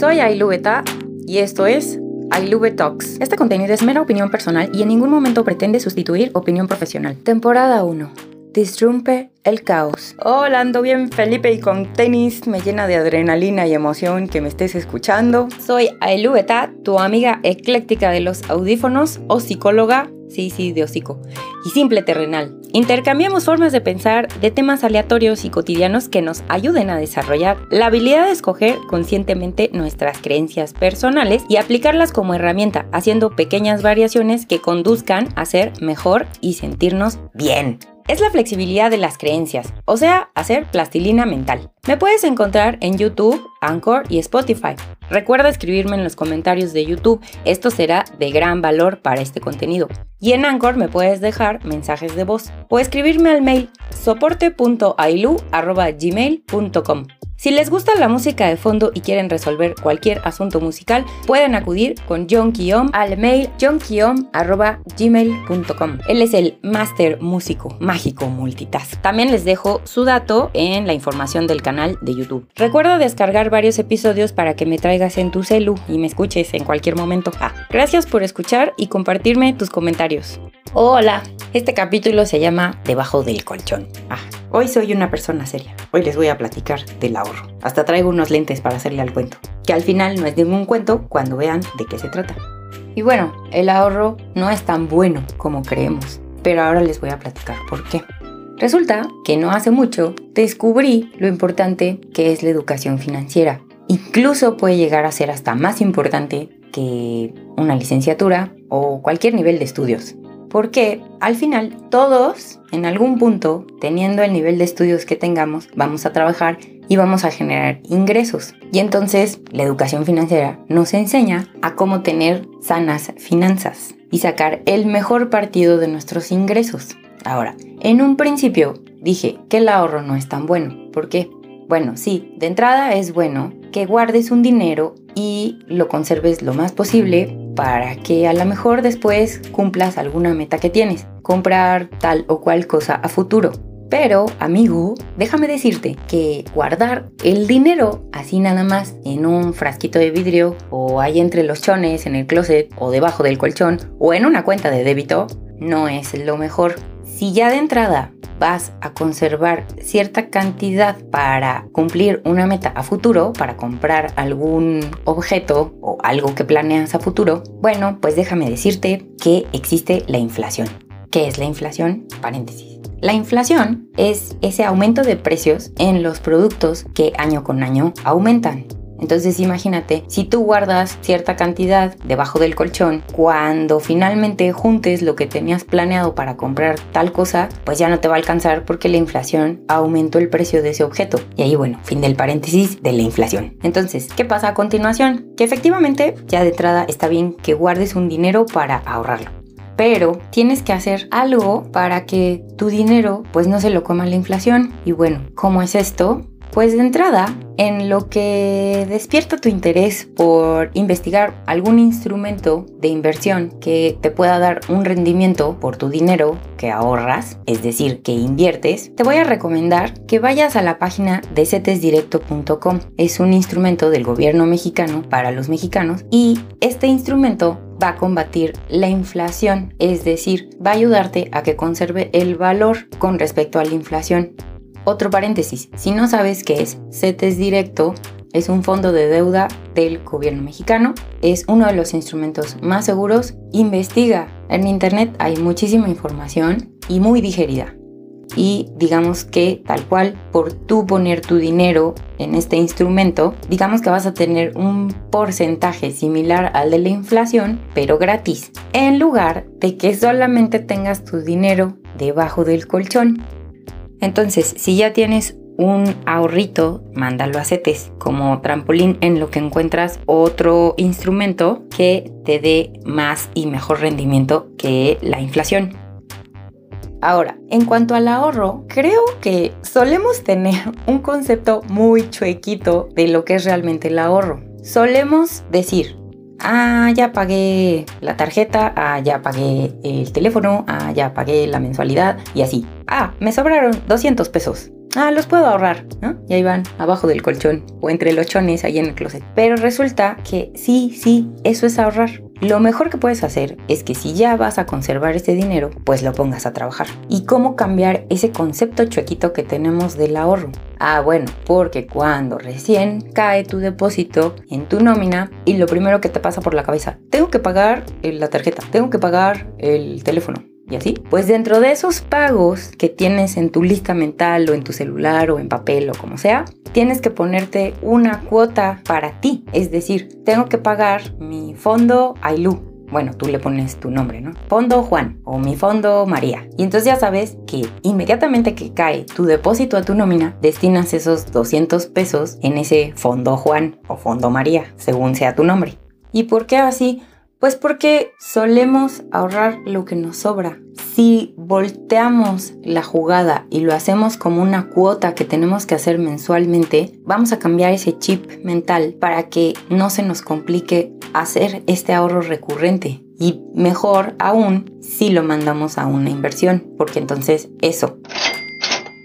Soy Ailu Beta y esto es Ailube Talks. Este contenido es mera opinión personal y en ningún momento pretende sustituir opinión profesional. Temporada 1. Disrumpe el caos. Hola, ando bien Felipe y con tenis me llena de adrenalina y emoción que me estés escuchando. Soy Ailu Beta, tu amiga ecléctica de los audífonos o psicóloga sí, sí, de hocico, y simple terrenal. Intercambiamos formas de pensar de temas aleatorios y cotidianos que nos ayuden a desarrollar la habilidad de escoger conscientemente nuestras creencias personales y aplicarlas como herramienta, haciendo pequeñas variaciones que conduzcan a ser mejor y sentirnos bien es la flexibilidad de las creencias, o sea, hacer plastilina mental. Me puedes encontrar en YouTube, Anchor y Spotify. Recuerda escribirme en los comentarios de YouTube, esto será de gran valor para este contenido. Y en Anchor me puedes dejar mensajes de voz o escribirme al mail soporte.ailu.gmail.com. Si les gusta la música de fondo y quieren resolver cualquier asunto musical, pueden acudir con John Kiom al mail johnkiom.gmail.com. Él es el máster músico mágico multitask. También les dejo su dato en la información del canal de YouTube. Recuerda descargar varios episodios para que me traigas en tu celu y me escuches en cualquier momento. Ah, gracias por escuchar y compartirme tus comentarios. Hola, este capítulo se llama Debajo del colchón. Ah, hoy soy una persona seria. Hoy les voy a platicar del ahorro. Hasta traigo unos lentes para hacerle al cuento. Que al final no es ningún cuento cuando vean de qué se trata. Y bueno, el ahorro no es tan bueno como creemos. Pero ahora les voy a platicar por qué. Resulta que no hace mucho descubrí lo importante que es la educación financiera. Incluso puede llegar a ser hasta más importante que una licenciatura o cualquier nivel de estudios porque al final todos, en algún punto, teniendo el nivel de estudios que tengamos, vamos a trabajar y vamos a generar ingresos. Y entonces la educación financiera nos enseña a cómo tener sanas finanzas y sacar el mejor partido de nuestros ingresos. Ahora, en un principio dije que el ahorro no es tan bueno. ¿Por qué? Bueno, sí, de entrada es bueno que guardes un dinero y lo conserves lo más posible para que a lo mejor después cumplas alguna meta que tienes, comprar tal o cual cosa a futuro. Pero, amigo, déjame decirte que guardar el dinero así nada más en un frasquito de vidrio o ahí entre los chones en el closet o debajo del colchón o en una cuenta de débito no es lo mejor. Si ya de entrada vas a conservar cierta cantidad para cumplir una meta a futuro, para comprar algún objeto o algo que planeas a futuro, bueno, pues déjame decirte que existe la inflación. ¿Qué es la inflación? Paréntesis. La inflación es ese aumento de precios en los productos que año con año aumentan. Entonces imagínate, si tú guardas cierta cantidad debajo del colchón, cuando finalmente juntes lo que tenías planeado para comprar tal cosa, pues ya no te va a alcanzar porque la inflación aumentó el precio de ese objeto. Y ahí bueno, fin del paréntesis de la inflación. Entonces, ¿qué pasa a continuación? Que efectivamente ya de entrada está bien que guardes un dinero para ahorrarlo pero tienes que hacer algo para que tu dinero pues no se lo coma la inflación. Y bueno, ¿cómo es esto? Pues de entrada, en lo que despierta tu interés por investigar algún instrumento de inversión que te pueda dar un rendimiento por tu dinero que ahorras, es decir, que inviertes, te voy a recomendar que vayas a la página de cetesdirecto.com. Es un instrumento del gobierno mexicano para los mexicanos y este instrumento va a combatir la inflación, es decir, va a ayudarte a que conserve el valor con respecto a la inflación. Otro paréntesis, si no sabes qué es, CETES Directo es un fondo de deuda del gobierno mexicano, es uno de los instrumentos más seguros, investiga. En internet hay muchísima información y muy digerida. Y digamos que tal cual, por tú poner tu dinero en este instrumento, digamos que vas a tener un porcentaje similar al de la inflación, pero gratis, en lugar de que solamente tengas tu dinero debajo del colchón. Entonces, si ya tienes un ahorrito, mándalo a CETES como trampolín en lo que encuentras otro instrumento que te dé más y mejor rendimiento que la inflación. Ahora, en cuanto al ahorro, creo que solemos tener un concepto muy chuequito de lo que es realmente el ahorro. Solemos decir, ah, ya pagué la tarjeta, ah, ya pagué el teléfono, ah, ya pagué la mensualidad y así. Ah, me sobraron 200 pesos. ah, los puedo ahorrar, ¿no? Y ahí van abajo del colchón o entre los chones ahí en el closet. Pero resulta que sí, sí, eso es ahorrar. Lo mejor que puedes hacer es que si ya vas a conservar ese dinero, pues lo pongas a trabajar. ¿Y cómo cambiar ese concepto chuequito que tenemos del ahorro? Ah, bueno, porque cuando recién cae tu depósito en tu nómina y lo primero que te pasa por la cabeza, tengo que pagar la tarjeta, tengo que pagar el teléfono, y así. Pues dentro de esos pagos que tienes en tu lista mental o en tu celular o en papel o como sea, tienes que ponerte una cuota para ti. Es decir, tengo que pagar mi fondo Ailu. Bueno, tú le pones tu nombre, ¿no? Fondo Juan o mi fondo María. Y entonces ya sabes que inmediatamente que cae tu depósito a tu nómina, destinas esos 200 pesos en ese fondo Juan o fondo María, según sea tu nombre. ¿Y por qué así? Pues porque solemos ahorrar lo que nos sobra. Si volteamos la jugada y lo hacemos como una cuota que tenemos que hacer mensualmente, vamos a cambiar ese chip mental para que no se nos complique hacer este ahorro recurrente. Y mejor aún si lo mandamos a una inversión, porque entonces eso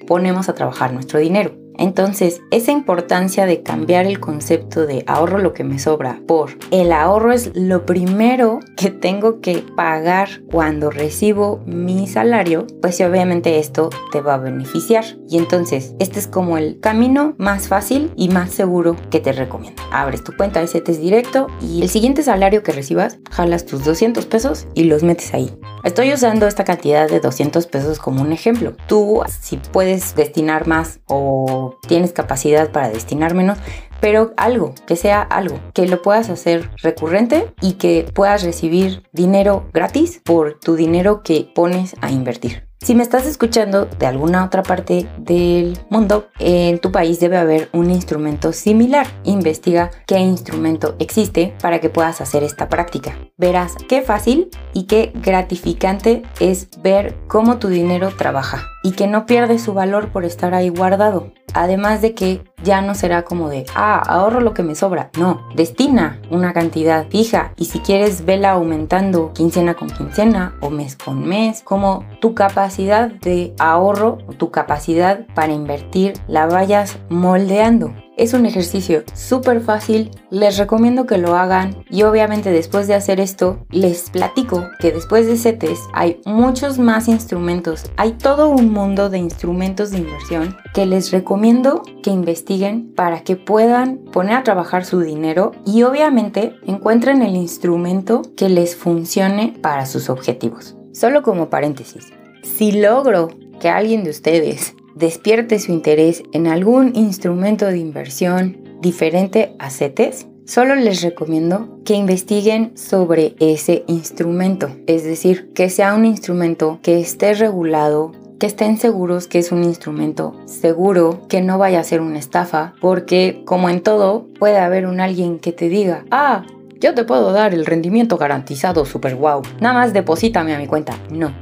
ponemos a trabajar nuestro dinero. Entonces, esa importancia de cambiar el concepto de ahorro lo que me sobra por el ahorro es lo primero que tengo que pagar cuando recibo mi salario, pues obviamente esto te va a beneficiar. Y entonces, este es como el camino más fácil y más seguro que te recomiendo. Abres tu cuenta de CETES directo y el siguiente salario que recibas, jalas tus 200 pesos y los metes ahí. Estoy usando esta cantidad de 200 pesos como un ejemplo. Tú, si puedes destinar más o tienes capacidad para destinar menos, pero algo, que sea algo, que lo puedas hacer recurrente y que puedas recibir dinero gratis por tu dinero que pones a invertir. Si me estás escuchando de alguna otra parte del mundo, en tu país debe haber un instrumento similar. Investiga qué instrumento existe para que puedas hacer esta práctica. Verás qué fácil y qué gratificante es ver cómo tu dinero trabaja y que no pierde su valor por estar ahí guardado. Además de que ya no será como de, ah, ahorro lo que me sobra. No, destina una cantidad fija y si quieres vela aumentando quincena con quincena o mes con mes, como tu capacidad de ahorro tu capacidad para invertir la vayas moldeando. Es un ejercicio súper fácil, les recomiendo que lo hagan y obviamente después de hacer esto les platico que después de CETES hay muchos más instrumentos, hay todo un mundo de instrumentos de inversión que les recomiendo que investiguen para que puedan poner a trabajar su dinero y obviamente encuentren el instrumento que les funcione para sus objetivos. Solo como paréntesis, si logro que alguien de ustedes despierte su interés en algún instrumento de inversión diferente a CETES, solo les recomiendo que investiguen sobre ese instrumento, es decir, que sea un instrumento que esté regulado, que estén seguros que es un instrumento seguro, que no vaya a ser una estafa, porque como en todo, puede haber un alguien que te diga, ah, yo te puedo dar el rendimiento garantizado super wow, nada más deposítame a mi cuenta. No,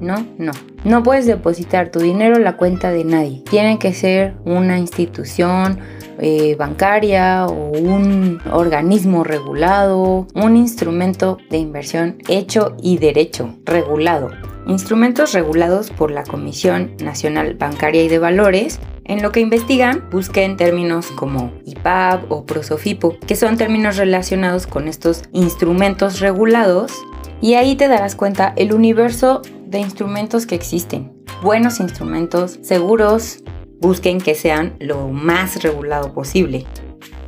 no, no. No puedes depositar tu dinero en la cuenta de nadie. Tiene que ser una institución eh, bancaria o un organismo regulado, un instrumento de inversión hecho y derecho, regulado. Instrumentos regulados por la Comisión Nacional Bancaria y de Valores en lo que investigan, busquen términos como IPAB o Prosofipo, que son términos relacionados con estos instrumentos regulados, y ahí te darás cuenta el universo de instrumentos que existen. Buenos instrumentos, seguros, busquen que sean lo más regulado posible.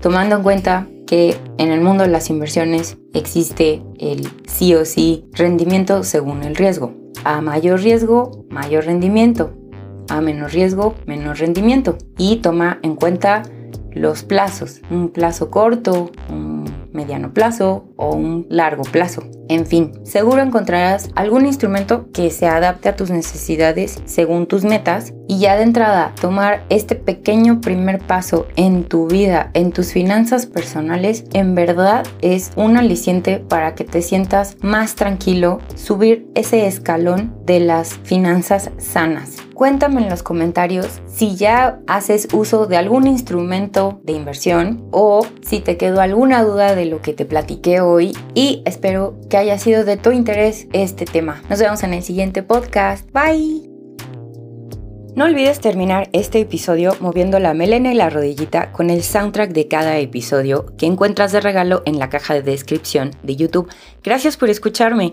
Tomando en cuenta que en el mundo de las inversiones existe el sí o sí rendimiento según el riesgo. A mayor riesgo, mayor rendimiento. A menor riesgo, menor rendimiento. Y toma en cuenta los plazos. Un plazo corto, un mediano plazo o un largo plazo. En fin, seguro encontrarás algún instrumento que se adapte a tus necesidades según tus metas y ya de entrada tomar este pequeño primer paso en tu vida, en tus finanzas personales, en verdad es un aliciente para que te sientas más tranquilo, subir ese escalón de las finanzas sanas. Cuéntame en los comentarios si ya haces uso de algún instrumento de inversión o si te quedó alguna duda de lo que te platiqué hoy y espero que haya sido de tu interés este tema. Nos vemos en el siguiente podcast. Bye. No olvides terminar este episodio moviendo la melena y la rodillita con el soundtrack de cada episodio que encuentras de regalo en la caja de descripción de YouTube. Gracias por escucharme.